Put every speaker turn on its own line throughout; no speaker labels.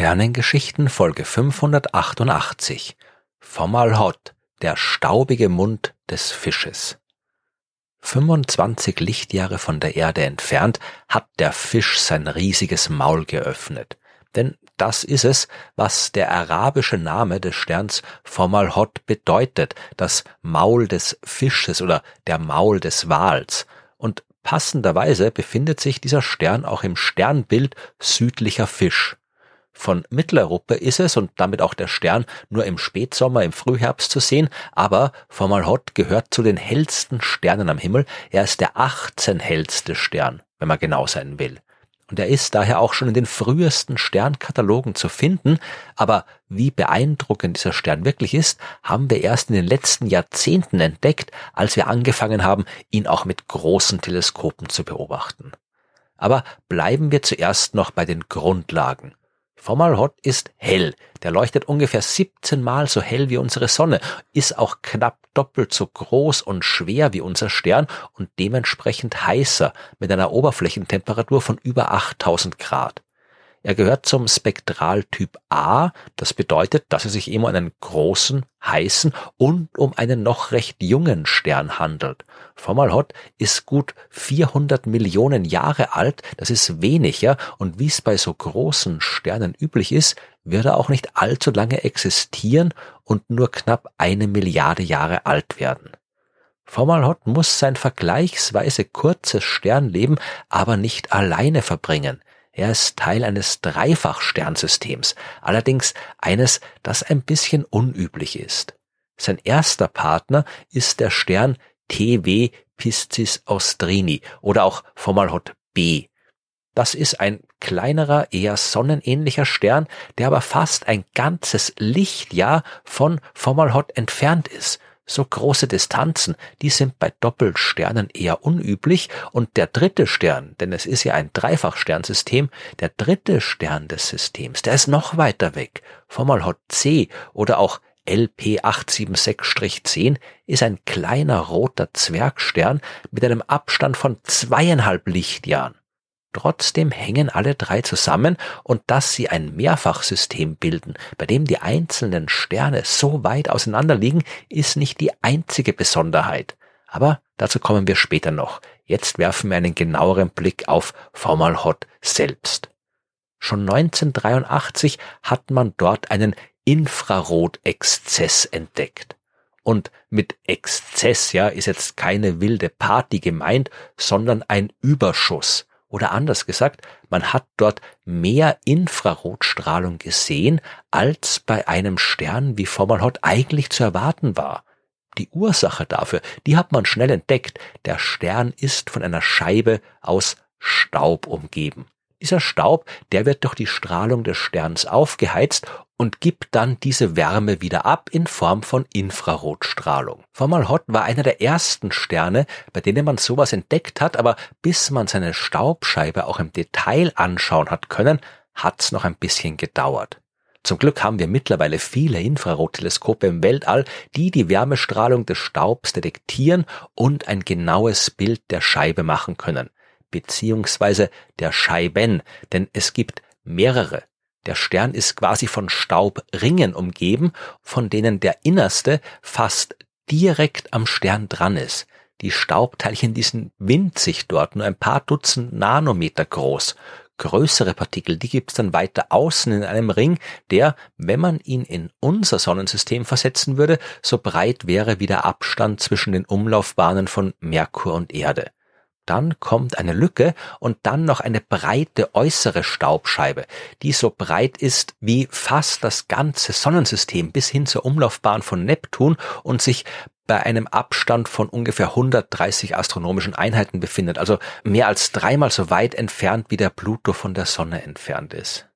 Sternengeschichten Folge 588 Fomalhaut, der staubige Mund des Fisches. 25 Lichtjahre von der Erde entfernt hat der Fisch sein riesiges Maul geöffnet. Denn das ist es, was der arabische Name des Sterns Fomalhot bedeutet, das Maul des Fisches oder der Maul des Wals. Und passenderweise befindet sich dieser Stern auch im Sternbild südlicher Fisch. Von Mitteleuropa ist es und damit auch der Stern nur im Spätsommer, im Frühherbst zu sehen, aber Fomalhaut gehört zu den hellsten Sternen am Himmel. Er ist der 18 hellste Stern, wenn man genau sein will. Und er ist daher auch schon in den frühesten Sternkatalogen zu finden, aber wie beeindruckend dieser Stern wirklich ist, haben wir erst in den letzten Jahrzehnten entdeckt, als wir angefangen haben, ihn auch mit großen Teleskopen zu beobachten. Aber bleiben wir zuerst noch bei den Grundlagen. Fomalhaut ist hell. Der leuchtet ungefähr 17 Mal so hell wie unsere Sonne, ist auch knapp doppelt so groß und schwer wie unser Stern und dementsprechend heißer mit einer Oberflächentemperatur von über 8000 Grad. Er gehört zum Spektraltyp A. Das bedeutet, dass es sich immer um einen großen, heißen und um einen noch recht jungen Stern handelt. Fomalhaut ist gut 400 Millionen Jahre alt. Das ist weniger. Und wie es bei so großen Sternen üblich ist, wird er auch nicht allzu lange existieren und nur knapp eine Milliarde Jahre alt werden. Fomalhaut muss sein vergleichsweise kurzes Sternleben aber nicht alleine verbringen. Er ist Teil eines Dreifachsternsystems, allerdings eines, das ein bisschen unüblich ist. Sein erster Partner ist der Stern TW Piscis Austrini oder auch Fomalhaut B. Das ist ein kleinerer, eher sonnenähnlicher Stern, der aber fast ein ganzes Lichtjahr von Fomalhaut entfernt ist so große Distanzen, die sind bei Doppelsternen eher unüblich und der dritte Stern, denn es ist ja ein Dreifachsternsystem, der dritte Stern des Systems, der ist noch weiter weg. Fomalhaut C oder auch LP876-10 ist ein kleiner roter Zwergstern mit einem Abstand von zweieinhalb Lichtjahren. Trotzdem hängen alle drei zusammen und dass sie ein Mehrfachsystem bilden, bei dem die einzelnen Sterne so weit auseinander liegen, ist nicht die einzige Besonderheit. Aber dazu kommen wir später noch. Jetzt werfen wir einen genaueren Blick auf Fomalhaut selbst. Schon 1983 hat man dort einen Infrarotexzess entdeckt. Und mit Exzess, ja, ist jetzt keine wilde Party gemeint, sondern ein Überschuss. Oder anders gesagt, man hat dort mehr Infrarotstrahlung gesehen, als bei einem Stern wie Fomalhaut eigentlich zu erwarten war. Die Ursache dafür, die hat man schnell entdeckt. Der Stern ist von einer Scheibe aus Staub umgeben. Dieser Staub, der wird durch die Strahlung des Sterns aufgeheizt und gibt dann diese Wärme wieder ab in Form von Infrarotstrahlung. Fomalhaut war einer der ersten Sterne, bei denen man sowas entdeckt hat, aber bis man seine Staubscheibe auch im Detail anschauen hat können, hat's noch ein bisschen gedauert. Zum Glück haben wir mittlerweile viele Infrarotteleskope im Weltall, die die Wärmestrahlung des Staubs detektieren und ein genaues Bild der Scheibe machen können beziehungsweise der Scheiben, denn es gibt mehrere. Der Stern ist quasi von Staubringen umgeben, von denen der innerste fast direkt am Stern dran ist. Die Staubteilchen, die sind winzig dort, nur ein paar Dutzend Nanometer groß. Größere Partikel, die gibt's dann weiter außen in einem Ring, der, wenn man ihn in unser Sonnensystem versetzen würde, so breit wäre wie der Abstand zwischen den Umlaufbahnen von Merkur und Erde dann kommt eine Lücke und dann noch eine breite äußere Staubscheibe, die so breit ist wie fast das ganze Sonnensystem bis hin zur Umlaufbahn von Neptun und sich bei einem Abstand von ungefähr 130 astronomischen Einheiten befindet, also mehr als dreimal so weit entfernt, wie der Pluto von der Sonne entfernt ist.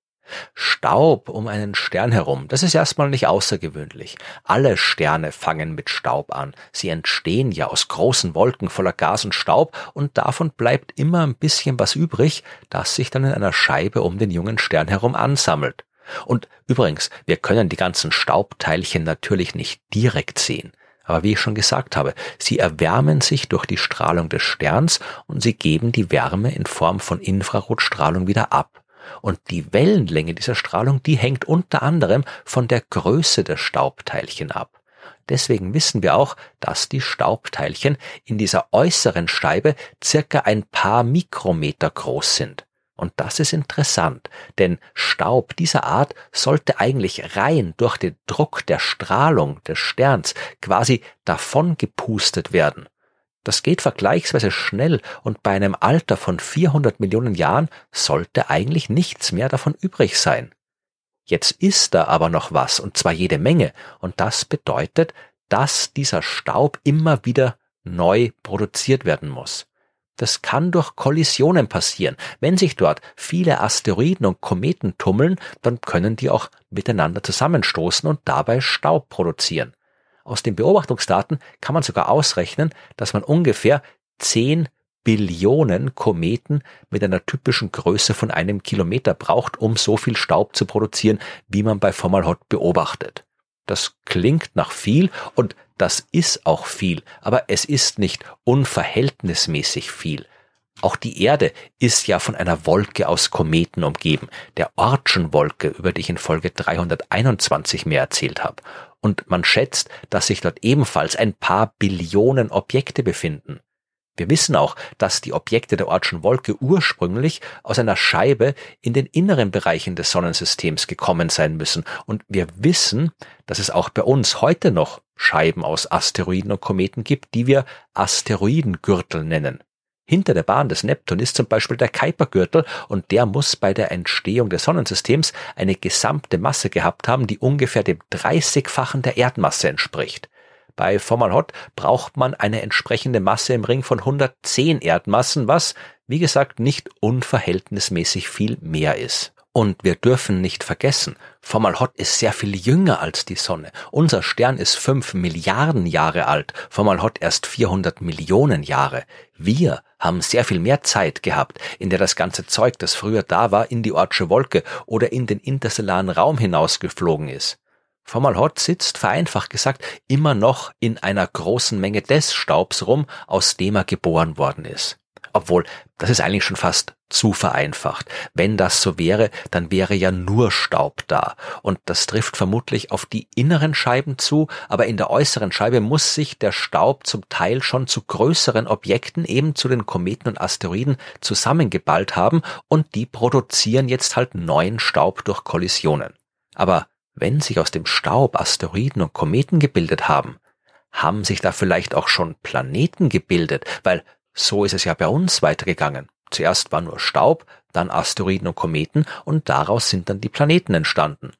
Staub um einen Stern herum, das ist erstmal nicht außergewöhnlich. Alle Sterne fangen mit Staub an. Sie entstehen ja aus großen Wolken voller Gas und Staub und davon bleibt immer ein bisschen was übrig, das sich dann in einer Scheibe um den jungen Stern herum ansammelt. Und übrigens, wir können die ganzen Staubteilchen natürlich nicht direkt sehen. Aber wie ich schon gesagt habe, sie erwärmen sich durch die Strahlung des Sterns und sie geben die Wärme in Form von Infrarotstrahlung wieder ab. Und die Wellenlänge dieser Strahlung, die hängt unter anderem von der Größe der Staubteilchen ab. Deswegen wissen wir auch, dass die Staubteilchen in dieser äußeren Scheibe circa ein paar Mikrometer groß sind. Und das ist interessant, denn Staub dieser Art sollte eigentlich rein durch den Druck der Strahlung des Sterns quasi davon gepustet werden. Das geht vergleichsweise schnell und bei einem Alter von 400 Millionen Jahren sollte eigentlich nichts mehr davon übrig sein. Jetzt ist da aber noch was, und zwar jede Menge, und das bedeutet, dass dieser Staub immer wieder neu produziert werden muss. Das kann durch Kollisionen passieren. Wenn sich dort viele Asteroiden und Kometen tummeln, dann können die auch miteinander zusammenstoßen und dabei Staub produzieren. Aus den Beobachtungsdaten kann man sogar ausrechnen, dass man ungefähr 10 Billionen Kometen mit einer typischen Größe von einem Kilometer braucht, um so viel Staub zu produzieren, wie man bei Fomalhaut beobachtet. Das klingt nach viel und das ist auch viel, aber es ist nicht unverhältnismäßig viel. Auch die Erde ist ja von einer Wolke aus Kometen umgeben, der Ortschen-Wolke, über die ich in Folge 321 mehr erzählt habe. Und man schätzt, dass sich dort ebenfalls ein paar Billionen Objekte befinden. Wir wissen auch, dass die Objekte der Ortschen Wolke ursprünglich aus einer Scheibe in den inneren Bereichen des Sonnensystems gekommen sein müssen. Und wir wissen, dass es auch bei uns heute noch Scheiben aus Asteroiden und Kometen gibt, die wir Asteroidengürtel nennen. Hinter der Bahn des Neptun ist zum Beispiel der Kuipergürtel und der muss bei der Entstehung des Sonnensystems eine gesamte Masse gehabt haben, die ungefähr dem 30-fachen der Erdmasse entspricht. Bei Fomalhaut braucht man eine entsprechende Masse im Ring von 110 Erdmassen, was, wie gesagt, nicht unverhältnismäßig viel mehr ist. Und wir dürfen nicht vergessen, Fomalhaut ist sehr viel jünger als die Sonne. Unser Stern ist 5 Milliarden Jahre alt, Fomalhaut erst 400 Millionen Jahre. Wir haben sehr viel mehr Zeit gehabt, in der das ganze Zeug, das früher da war, in die Ortsche Wolke oder in den interstellaren Raum hinausgeflogen ist. Formalhaut sitzt, vereinfacht gesagt, immer noch in einer großen Menge des Staubs rum, aus dem er geboren worden ist. Obwohl, das ist eigentlich schon fast zu vereinfacht. Wenn das so wäre, dann wäre ja nur Staub da. Und das trifft vermutlich auf die inneren Scheiben zu, aber in der äußeren Scheibe muss sich der Staub zum Teil schon zu größeren Objekten, eben zu den Kometen und Asteroiden, zusammengeballt haben und die produzieren jetzt halt neuen Staub durch Kollisionen. Aber wenn sich aus dem Staub Asteroiden und Kometen gebildet haben, haben sich da vielleicht auch schon Planeten gebildet, weil so ist es ja bei uns weitergegangen. Zuerst war nur Staub, dann Asteroiden und Kometen und daraus sind dann die Planeten entstanden.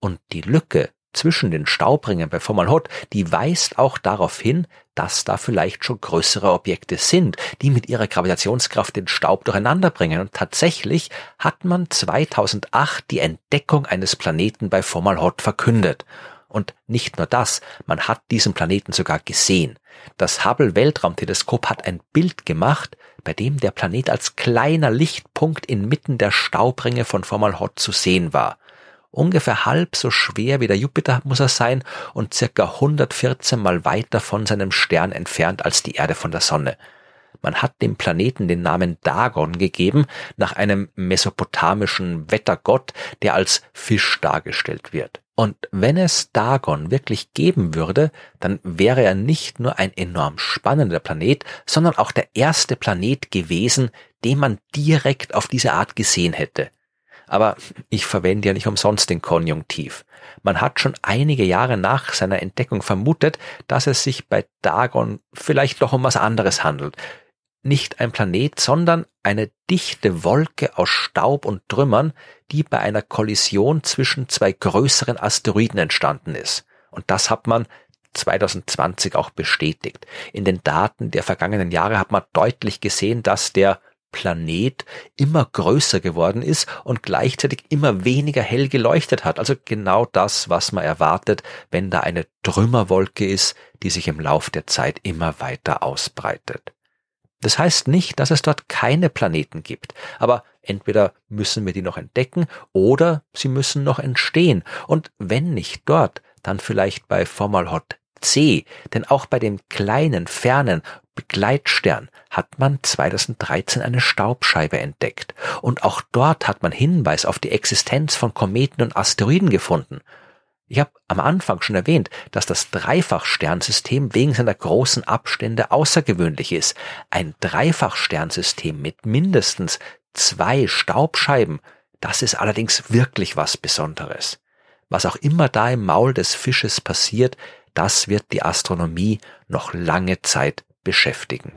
Und die Lücke zwischen den Staubringen bei Fomalhaut, die weist auch darauf hin, dass da vielleicht schon größere Objekte sind, die mit ihrer Gravitationskraft den Staub durcheinander bringen. Und tatsächlich hat man 2008 die Entdeckung eines Planeten bei Fomalhaut verkündet. Und nicht nur das, man hat diesen Planeten sogar gesehen. Das Hubble Weltraumteleskop hat ein Bild gemacht, bei dem der Planet als kleiner Lichtpunkt inmitten der Staubringe von Fomalhaut zu sehen war. Ungefähr halb so schwer wie der Jupiter muss er sein und circa 114 mal weiter von seinem Stern entfernt als die Erde von der Sonne. Man hat dem Planeten den Namen Dagon gegeben, nach einem mesopotamischen Wettergott, der als Fisch dargestellt wird. Und wenn es Dagon wirklich geben würde, dann wäre er nicht nur ein enorm spannender Planet, sondern auch der erste Planet gewesen, den man direkt auf diese Art gesehen hätte. Aber ich verwende ja nicht umsonst den Konjunktiv. Man hat schon einige Jahre nach seiner Entdeckung vermutet, dass es sich bei Dagon vielleicht doch um was anderes handelt. Nicht ein Planet, sondern eine dichte Wolke aus Staub und Trümmern, die bei einer Kollision zwischen zwei größeren Asteroiden entstanden ist. Und das hat man 2020 auch bestätigt. In den Daten der vergangenen Jahre hat man deutlich gesehen, dass der Planet immer größer geworden ist und gleichzeitig immer weniger hell geleuchtet hat. Also genau das, was man erwartet, wenn da eine Trümmerwolke ist, die sich im Lauf der Zeit immer weiter ausbreitet. Das heißt nicht, dass es dort keine Planeten gibt, aber entweder müssen wir die noch entdecken oder sie müssen noch entstehen. Und wenn nicht dort, dann vielleicht bei Fomalhaut C, denn auch bei dem kleinen, fernen, Begleitstern hat man 2013 eine Staubscheibe entdeckt und auch dort hat man Hinweis auf die Existenz von Kometen und Asteroiden gefunden. Ich habe am Anfang schon erwähnt, dass das Dreifachsternsystem wegen seiner großen Abstände außergewöhnlich ist. Ein Dreifachsternsystem mit mindestens zwei Staubscheiben, das ist allerdings wirklich was Besonderes. Was auch immer da im Maul des Fisches passiert, das wird die Astronomie noch lange Zeit beschäftigen.